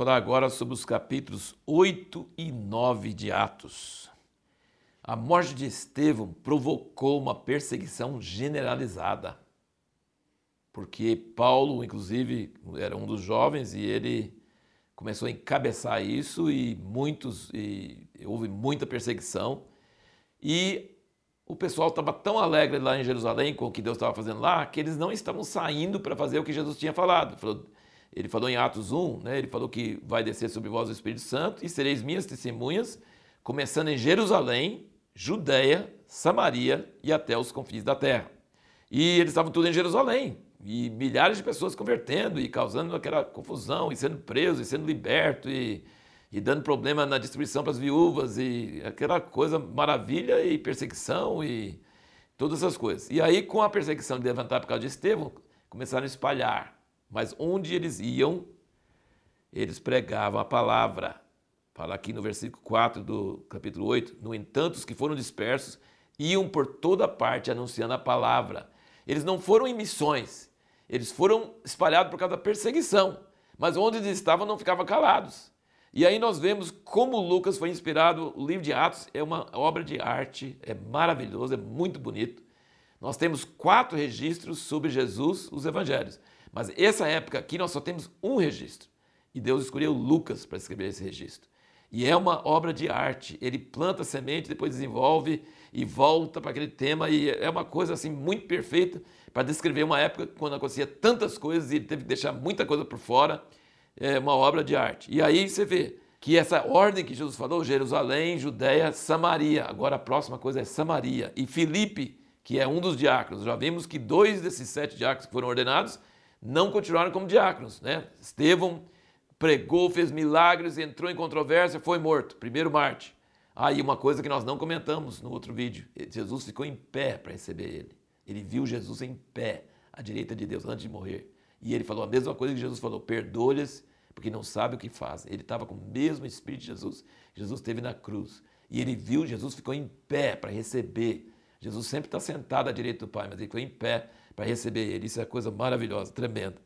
falar agora sobre os capítulos 8 e 9 de Atos. A morte de Estevão provocou uma perseguição generalizada, porque Paulo, inclusive, era um dos jovens e ele começou a encabeçar isso e muitos e houve muita perseguição e o pessoal estava tão alegre lá em Jerusalém com o que Deus estava fazendo lá que eles não estavam saindo para fazer o que Jesus tinha falado. Ele falou em Atos 1, né, ele falou que vai descer sobre vós o Espírito Santo e sereis minhas testemunhas, começando em Jerusalém, Judéia, Samaria e até os confins da terra. E eles estavam tudo em Jerusalém, e milhares de pessoas convertendo e causando aquela confusão, e sendo presos, e sendo libertos, e, e dando problema na distribuição para as viúvas, e aquela coisa maravilha e perseguição e todas essas coisas. E aí, com a perseguição de levantar por causa de Estevão, começaram a espalhar mas onde eles iam, eles pregavam a palavra. Fala aqui no versículo 4 do capítulo 8: No entanto, os que foram dispersos iam por toda parte anunciando a palavra. Eles não foram em missões, eles foram espalhados por causa da perseguição, mas onde eles estavam não ficavam calados. E aí nós vemos como Lucas foi inspirado. O livro de Atos é uma obra de arte, é maravilhoso, é muito bonito. Nós temos quatro registros sobre Jesus, os evangelhos. Mas essa época aqui nós só temos um registro. E Deus escolheu Lucas para escrever esse registro. E é uma obra de arte. Ele planta a semente, depois desenvolve e volta para aquele tema. E é uma coisa assim muito perfeita para descrever uma época quando acontecia tantas coisas e ele teve que deixar muita coisa por fora. É uma obra de arte. E aí você vê que essa ordem que Jesus falou, Jerusalém, Judéia, Samaria. Agora a próxima coisa é Samaria. E Filipe, que é um dos diáconos. Já vimos que dois desses sete diáconos que foram ordenados não continuaram como diáconos. Né? Estevão pregou, fez milagres, entrou em controvérsia, foi morto. Primeiro Marte. Aí ah, uma coisa que nós não comentamos no outro vídeo: Jesus ficou em pé para receber ele. Ele viu Jesus em pé, à direita de Deus, antes de morrer. E ele falou a mesma coisa que Jesus falou: perdoa-lhes, porque não sabe o que fazem. Ele estava com o mesmo Espírito de Jesus. Jesus esteve na cruz. E ele viu, Jesus ficou em pé para receber. Jesus sempre está sentado à direita do Pai, mas ele ficou em pé para receber ele. Isso é coisa maravilhosa, tremenda.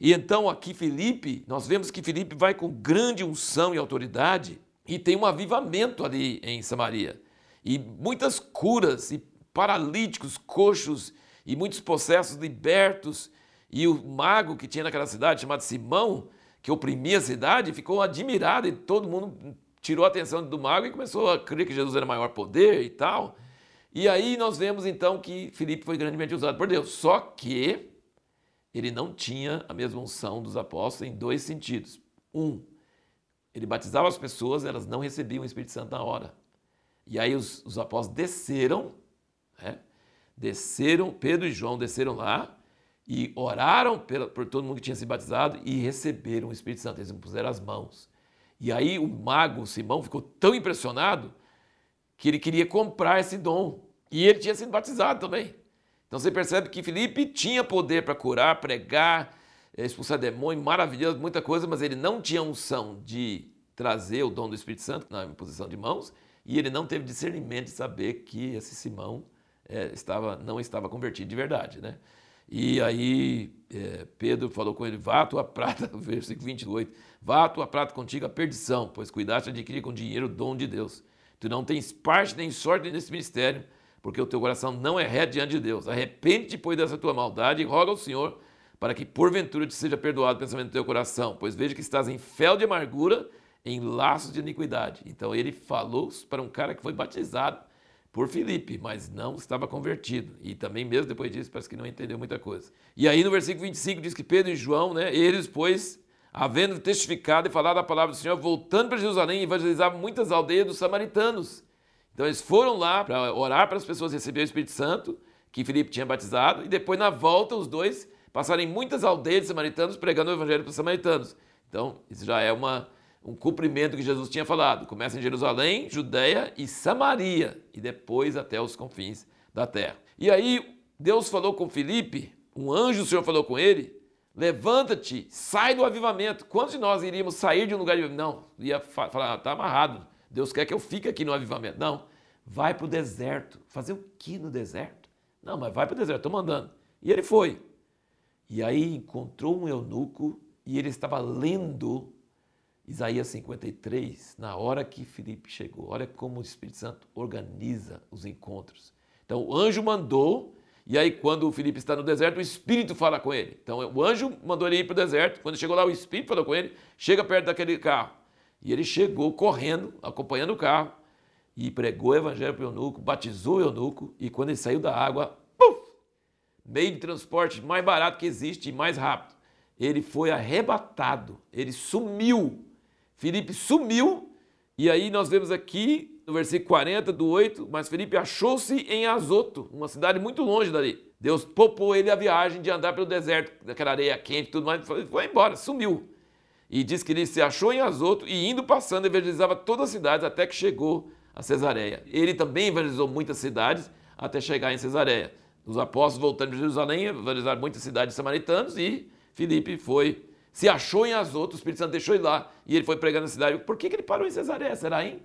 E então aqui Felipe, nós vemos que Felipe vai com grande unção e autoridade e tem um avivamento ali em Samaria. E muitas curas e paralíticos, coxos e muitos processos libertos. E o mago que tinha naquela cidade, chamado Simão, que oprimia a cidade, ficou admirado e todo mundo tirou a atenção do mago e começou a crer que Jesus era maior poder e tal. E aí nós vemos então que Filipe foi grandemente usado por Deus. Só que ele não tinha a mesma unção dos apóstolos em dois sentidos. Um, ele batizava as pessoas, elas não recebiam o Espírito Santo na hora. E aí os, os apóstolos desceram, né? desceram, Pedro e João desceram lá e oraram por, por todo mundo que tinha se batizado e receberam o Espírito Santo. Eles puseram as mãos. E aí o mago Simão ficou tão impressionado que ele queria comprar esse dom. E ele tinha sido batizado também. Então você percebe que Felipe tinha poder para curar, pregar, eh, expulsar demônio, maravilhoso, muita coisa, mas ele não tinha unção de trazer o dom do Espírito Santo na imposição de mãos e ele não teve discernimento de saber que esse Simão é, estava, não estava convertido de verdade. Né? E aí é, Pedro falou com ele: Vá a tua prata, versículo 28, vá a tua prata contigo a perdição, pois cuidaste de adquirir com dinheiro o dom de Deus. Tu não tens parte nem sorte nesse ministério, porque o teu coração não é reto diante de Deus. Arrepende-te, pois, dessa tua maldade e roga ao Senhor para que porventura te seja perdoado o pensamento do teu coração, pois veja que estás em fel de amargura, em laços de iniquidade. Então ele falou para um cara que foi batizado por Filipe, mas não estava convertido. E também mesmo depois disso parece que não entendeu muita coisa. E aí no versículo 25 diz que Pedro e João, né, eles, pois, havendo testificado e falado a palavra do Senhor, voltando para Jerusalém, evangelizavam muitas aldeias dos samaritanos então eles foram lá para orar para as pessoas receberem o Espírito Santo, que Filipe tinha batizado, e depois na volta os dois passaram em muitas aldeias de samaritanos pregando o evangelho para os samaritanos. Então isso já é uma, um cumprimento que Jesus tinha falado. Começa em Jerusalém, Judéia e Samaria, e depois até os confins da terra. E aí Deus falou com Filipe, um anjo do Senhor falou com ele, levanta-te, sai do avivamento. Quantos de nós iríamos sair de um lugar de avivamento? Não, ia falar, está amarrado. Deus quer que eu fique aqui no avivamento. Não, vai para o deserto. Fazer o que no deserto? Não, mas vai para o deserto, estou mandando. E ele foi. E aí encontrou um eunuco e ele estava lendo Isaías 53, na hora que Filipe chegou, olha como o Espírito Santo organiza os encontros. Então o anjo mandou, e aí quando o Filipe está no deserto, o Espírito fala com ele. Então o anjo mandou ele ir para o deserto, quando chegou lá, o Espírito falou com ele, chega perto daquele carro. E ele chegou correndo, acompanhando o carro, e pregou o evangelho para o eunuco, batizou o eunuco, e quando ele saiu da água, puf, meio de transporte mais barato que existe e mais rápido, ele foi arrebatado, ele sumiu. Felipe sumiu, e aí nós vemos aqui no versículo 40 do 8, mas Felipe achou-se em Azoto, uma cidade muito longe dali. Deus poupou ele a viagem de andar pelo deserto, daquela areia quente e tudo mais, foi embora, sumiu. E diz que ele se achou em Azoto e indo passando evangelizava todas as cidades até que chegou a Cesareia. Ele também evangelizou muitas cidades até chegar em Cesareia. Os apóstolos voltando de Jerusalém evangelizaram muitas cidades samaritanas e Filipe foi se achou em Azoto, o Espírito Santo deixou ele lá e ele foi pregar na cidade. Por que, que ele parou em Cesareia? Será, hein?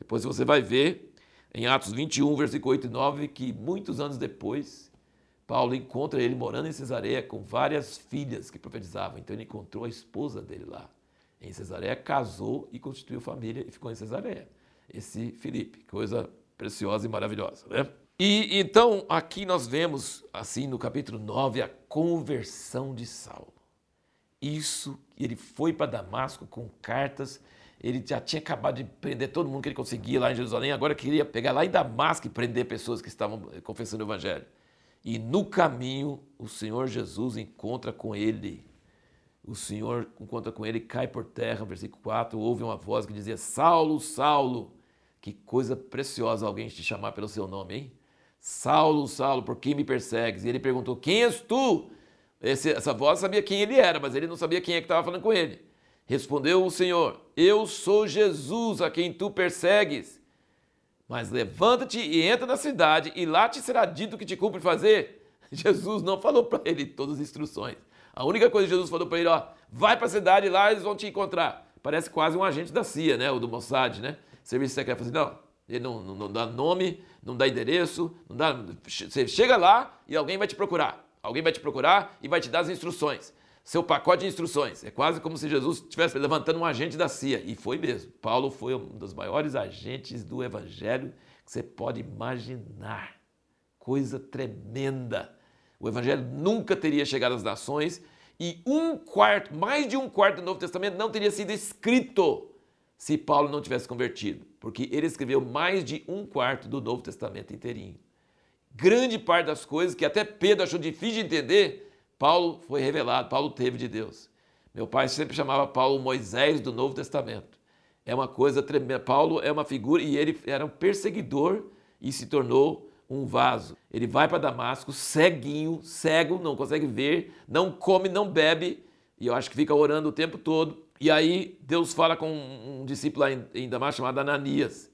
Depois você vai ver em Atos 21, versículo 8 e 9, que muitos anos depois, Paulo encontra ele morando em Cesareia com várias filhas que profetizavam. Então ele encontrou a esposa dele lá em Cesareia, casou e constituiu família e ficou em Cesareia. Esse Filipe, coisa preciosa e maravilhosa, né? E então aqui nós vemos, assim, no capítulo 9, a conversão de Saulo isso, ele foi para Damasco com cartas, ele já tinha acabado de prender todo mundo que ele conseguia lá em Jerusalém, agora queria pegar lá em Damasco e prender pessoas que estavam confessando o Evangelho. E no caminho, o Senhor Jesus encontra com ele. O Senhor encontra com ele, cai por terra, versículo 4, ouve uma voz que dizia: Saulo, Saulo, que coisa preciosa alguém te chamar pelo seu nome, hein? Saulo, Saulo, por que me persegues? E ele perguntou: Quem és tu? Esse, essa voz sabia quem ele era, mas ele não sabia quem é que estava falando com ele. Respondeu o Senhor: Eu sou Jesus a quem tu persegues. Mas levanta-te e entra na cidade, e lá te será dito o que te cumpre fazer. Jesus não falou para ele todas as instruções. A única coisa que Jesus falou para ele, ó, vai para a cidade e lá eles vão te encontrar. Parece quase um agente da CIA, né, ou do Mossad, né? Serviço secreto. Assim, não, ele não, não, não dá nome, não dá endereço, não dá. Você chega lá e alguém vai te procurar. Alguém vai te procurar e vai te dar as instruções. Seu pacote de instruções. É quase como se Jesus estivesse levantando um agente da CIA. E foi mesmo. Paulo foi um dos maiores agentes do evangelho que você pode imaginar. Coisa tremenda. O evangelho nunca teria chegado às nações e um quarto, mais de um quarto do Novo Testamento não teria sido escrito se Paulo não tivesse convertido, porque ele escreveu mais de um quarto do Novo Testamento inteirinho grande parte das coisas que até Pedro achou difícil de entender, Paulo foi revelado, Paulo teve de Deus. Meu pai sempre chamava Paulo Moisés do Novo Testamento. É uma coisa tremenda. Paulo é uma figura e ele era um perseguidor e se tornou um vaso. Ele vai para Damasco ceguinho, cego, não consegue ver, não come, não bebe, e eu acho que fica orando o tempo todo. E aí Deus fala com um discípulo em Damasco chamado Ananias.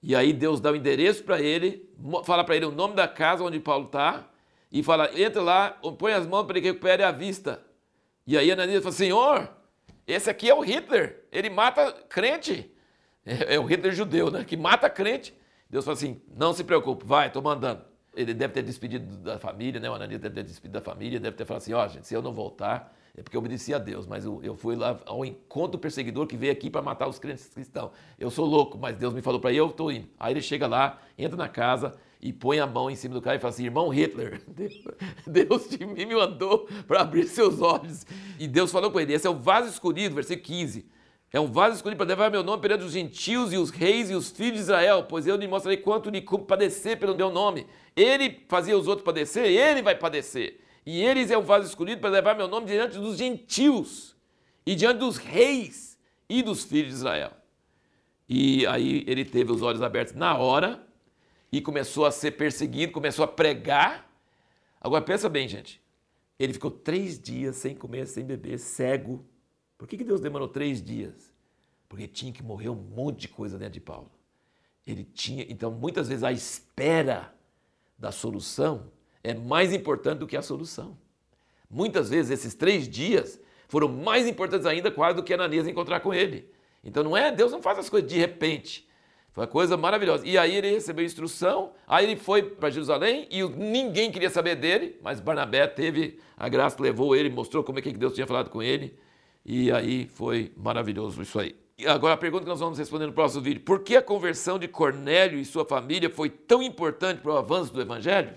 E aí Deus dá o endereço para ele, fala para ele o nome da casa onde Paulo está, e fala, entra lá, põe as mãos para que recupere a vista. E aí Ananias fala, Senhor, esse aqui é o Hitler, ele mata crente. É, é o Hitler judeu, né? Que mata crente. Deus fala assim, não se preocupe, vai, estou mandando. Ele deve ter despedido da família, né? O Ananias deve ter despedido da família, deve ter falado assim, ó, oh, gente, se eu não voltar, é porque eu obedeci a Deus, mas eu, eu fui lá ao encontro perseguidor que veio aqui para matar os crentes cristãos. Eu sou louco, mas Deus me falou para ir, eu estou indo. Aí ele chega lá, entra na casa e põe a mão em cima do cara e fala assim: irmão Hitler, Deus de mim me mandou para abrir seus olhos. E Deus falou com ele: esse é o vaso escolhido, versículo 15. É um vaso escolhido para levar meu nome perante os gentios e os reis e os filhos de Israel, pois eu lhe mostrarei quanto lhe cumpre padecer pelo meu nome. Ele fazia os outros padecer, ele vai padecer. E eles é o vaso escolhido para levar meu nome diante dos gentios e diante dos reis e dos filhos de Israel. E aí ele teve os olhos abertos na hora e começou a ser perseguido, começou a pregar. Agora pensa bem, gente. Ele ficou três dias sem comer, sem beber, cego. Por que, que Deus demorou três dias? Porque tinha que morrer um monte de coisa dentro de Paulo. Ele tinha, então, muitas vezes a espera da solução é mais importante do que a solução. Muitas vezes esses três dias foram mais importantes ainda quase do que Ananias encontrar com ele. Então não é, Deus não faz as coisas de repente. Uma coisa maravilhosa. E aí ele recebeu instrução, aí ele foi para Jerusalém e ninguém queria saber dele, mas Barnabé teve a graça, levou ele, mostrou como é que Deus tinha falado com ele. E aí foi maravilhoso isso aí. E agora a pergunta que nós vamos responder no próximo vídeo: por que a conversão de Cornélio e sua família foi tão importante para o avanço do evangelho?